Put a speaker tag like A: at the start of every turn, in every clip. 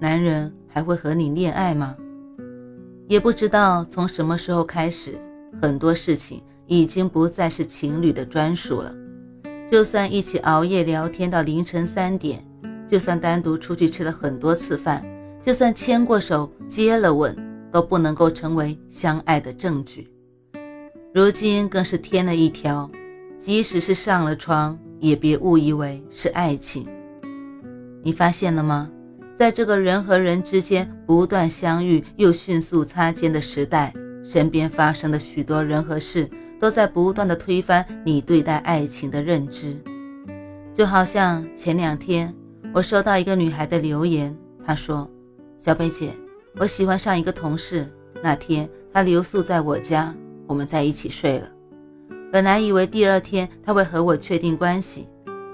A: 男人还会和你恋爱吗？也不知道从什么时候开始，很多事情已经不再是情侣的专属了。就算一起熬夜聊天到凌晨三点，就算单独出去吃了很多次饭，就算牵过手、接了吻，都不能够成为相爱的证据。如今更是添了一条：即使是上了床，也别误以为是爱情。你发现了吗？在这个人和人之间不断相遇又迅速擦肩的时代，身边发生的许多人和事都在不断的推翻你对待爱情的认知。就好像前两天我收到一个女孩的留言，她说：“小北姐，我喜欢上一个同事，那天他留宿在我家，我们在一起睡了。本来以为第二天他会和我确定关系，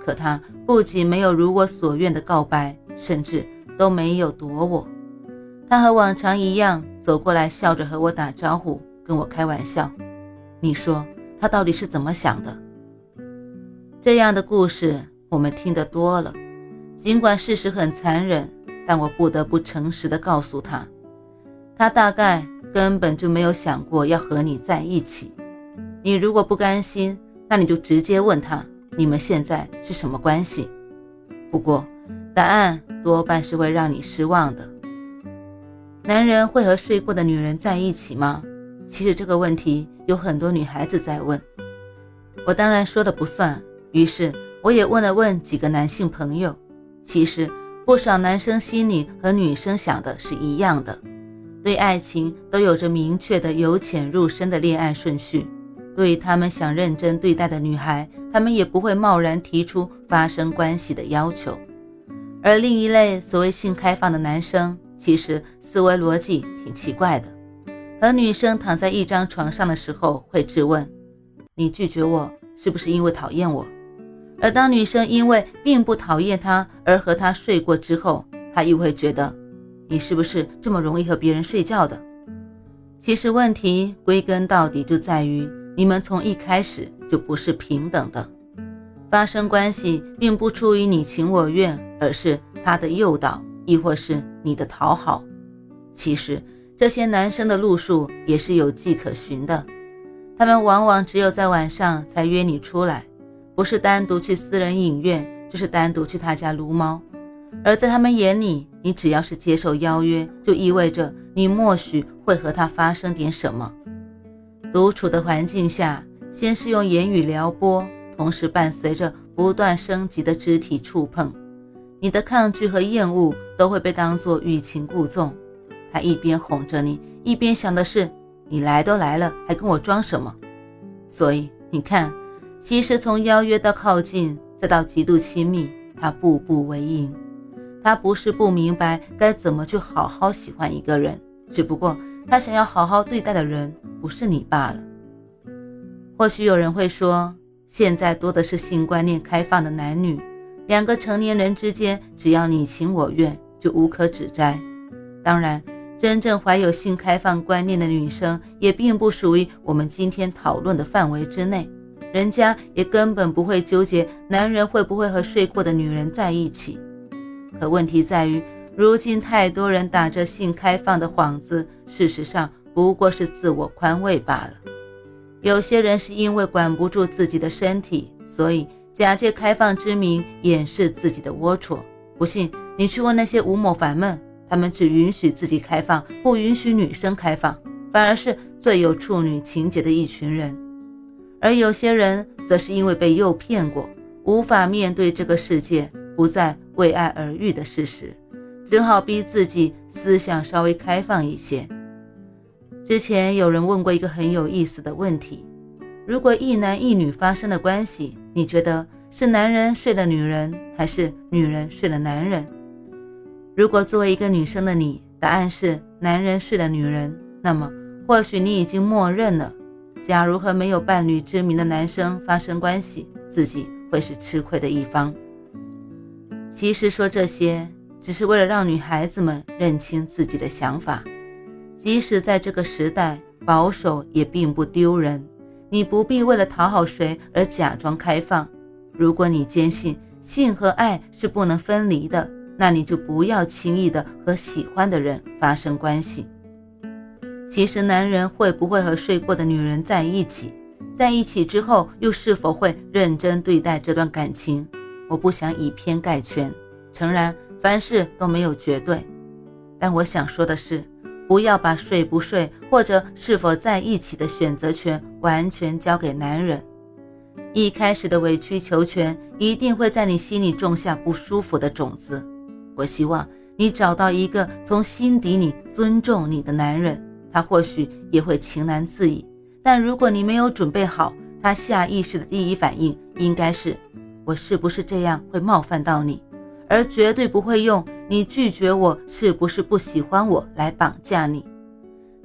A: 可他不仅没有如我所愿的告白，甚至……”都没有躲我，他和往常一样走过来，笑着和我打招呼，跟我开玩笑。你说他到底是怎么想的？这样的故事我们听得多了，尽管事实很残忍，但我不得不诚实的告诉他，他大概根本就没有想过要和你在一起。你如果不甘心，那你就直接问他，你们现在是什么关系？不过答案。多半是会让你失望的。男人会和睡过的女人在一起吗？其实这个问题有很多女孩子在问，我当然说的不算。于是我也问了问几个男性朋友，其实不少男生心里和女生想的是一样的，对爱情都有着明确的由浅入深的恋爱顺序。对于他们想认真对待的女孩，他们也不会贸然提出发生关系的要求。而另一类所谓性开放的男生，其实思维逻辑挺奇怪的。和女生躺在一张床上的时候，会质问：“你拒绝我是不是因为讨厌我？”而当女生因为并不讨厌他而和他睡过之后，他又会觉得：“你是不是这么容易和别人睡觉的？”其实问题归根到底就在于你们从一开始就不是平等的。发生关系并不出于你情我愿，而是他的诱导，亦或是你的讨好。其实这些男生的路数也是有迹可循的，他们往往只有在晚上才约你出来，不是单独去私人影院，就是单独去他家撸猫。而在他们眼里，你只要是接受邀约，就意味着你默许会和他发生点什么。独处的环境下，先是用言语撩拨。同时伴随着不断升级的肢体触碰，你的抗拒和厌恶都会被当作欲擒故纵。他一边哄着你，一边想的是：你来都来了，还跟我装什么？所以你看，其实从邀约到靠近，再到极度亲密，他步步为营。他不是不明白该怎么去好好喜欢一个人，只不过他想要好好对待的人不是你罢了。或许有人会说。现在多的是性观念开放的男女，两个成年人之间，只要你情我愿，就无可指摘。当然，真正怀有性开放观念的女生，也并不属于我们今天讨论的范围之内，人家也根本不会纠结男人会不会和睡过的女人在一起。可问题在于，如今太多人打着性开放的幌子，事实上不过是自我宽慰罢了。有些人是因为管不住自己的身体，所以假借开放之名掩饰自己的龌龊。不信你去问那些吴某凡们，他们只允许自己开放，不允许女生开放，反而是最有处女情节的一群人。而有些人则是因为被诱骗过，无法面对这个世界不再为爱而育的事实，只好逼自己思想稍微开放一些。之前有人问过一个很有意思的问题：如果一男一女发生了关系，你觉得是男人睡了女人，还是女人睡了男人？如果作为一个女生的你，答案是男人睡了女人，那么或许你已经默认了，假如和没有伴侣之名的男生发生关系，自己会是吃亏的一方。其实说这些，只是为了让女孩子们认清自己的想法。即使在这个时代，保守也并不丢人。你不必为了讨好谁而假装开放。如果你坚信性和爱是不能分离的，那你就不要轻易的和喜欢的人发生关系。其实，男人会不会和睡过的女人在一起，在一起之后又是否会认真对待这段感情，我不想以偏概全。诚然，凡事都没有绝对，但我想说的是。不要把睡不睡或者是否在一起的选择权完全交给男人。一开始的委曲求全一定会在你心里种下不舒服的种子。我希望你找到一个从心底里尊重你的男人，他或许也会情难自已。但如果你没有准备好，他下意识的第一反应应该是：我是不是这样会冒犯到你？而绝对不会用。你拒绝我是不是不喜欢我来绑架你？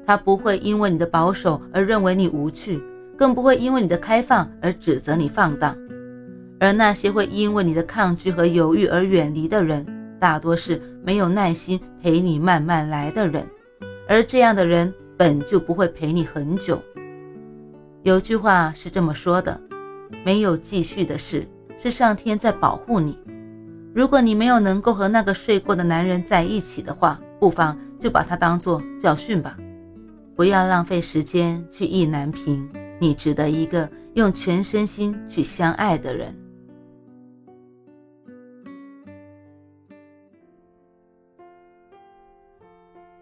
A: 他不会因为你的保守而认为你无趣，更不会因为你的开放而指责你放荡。而那些会因为你的抗拒和犹豫而远离的人，大多是没有耐心陪你慢慢来的人，而这样的人本就不会陪你很久。有句话是这么说的：没有继续的事，是上天在保护你。如果你没有能够和那个睡过的男人在一起的话，不妨就把它当做教训吧，不要浪费时间去意难平。你值得一个用全身心去相爱的人。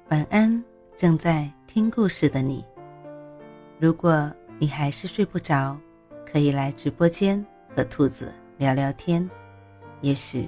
A: 晚安，正在听故事的你。如果你还是睡不着，可以来直播间和兔子聊聊天，也许。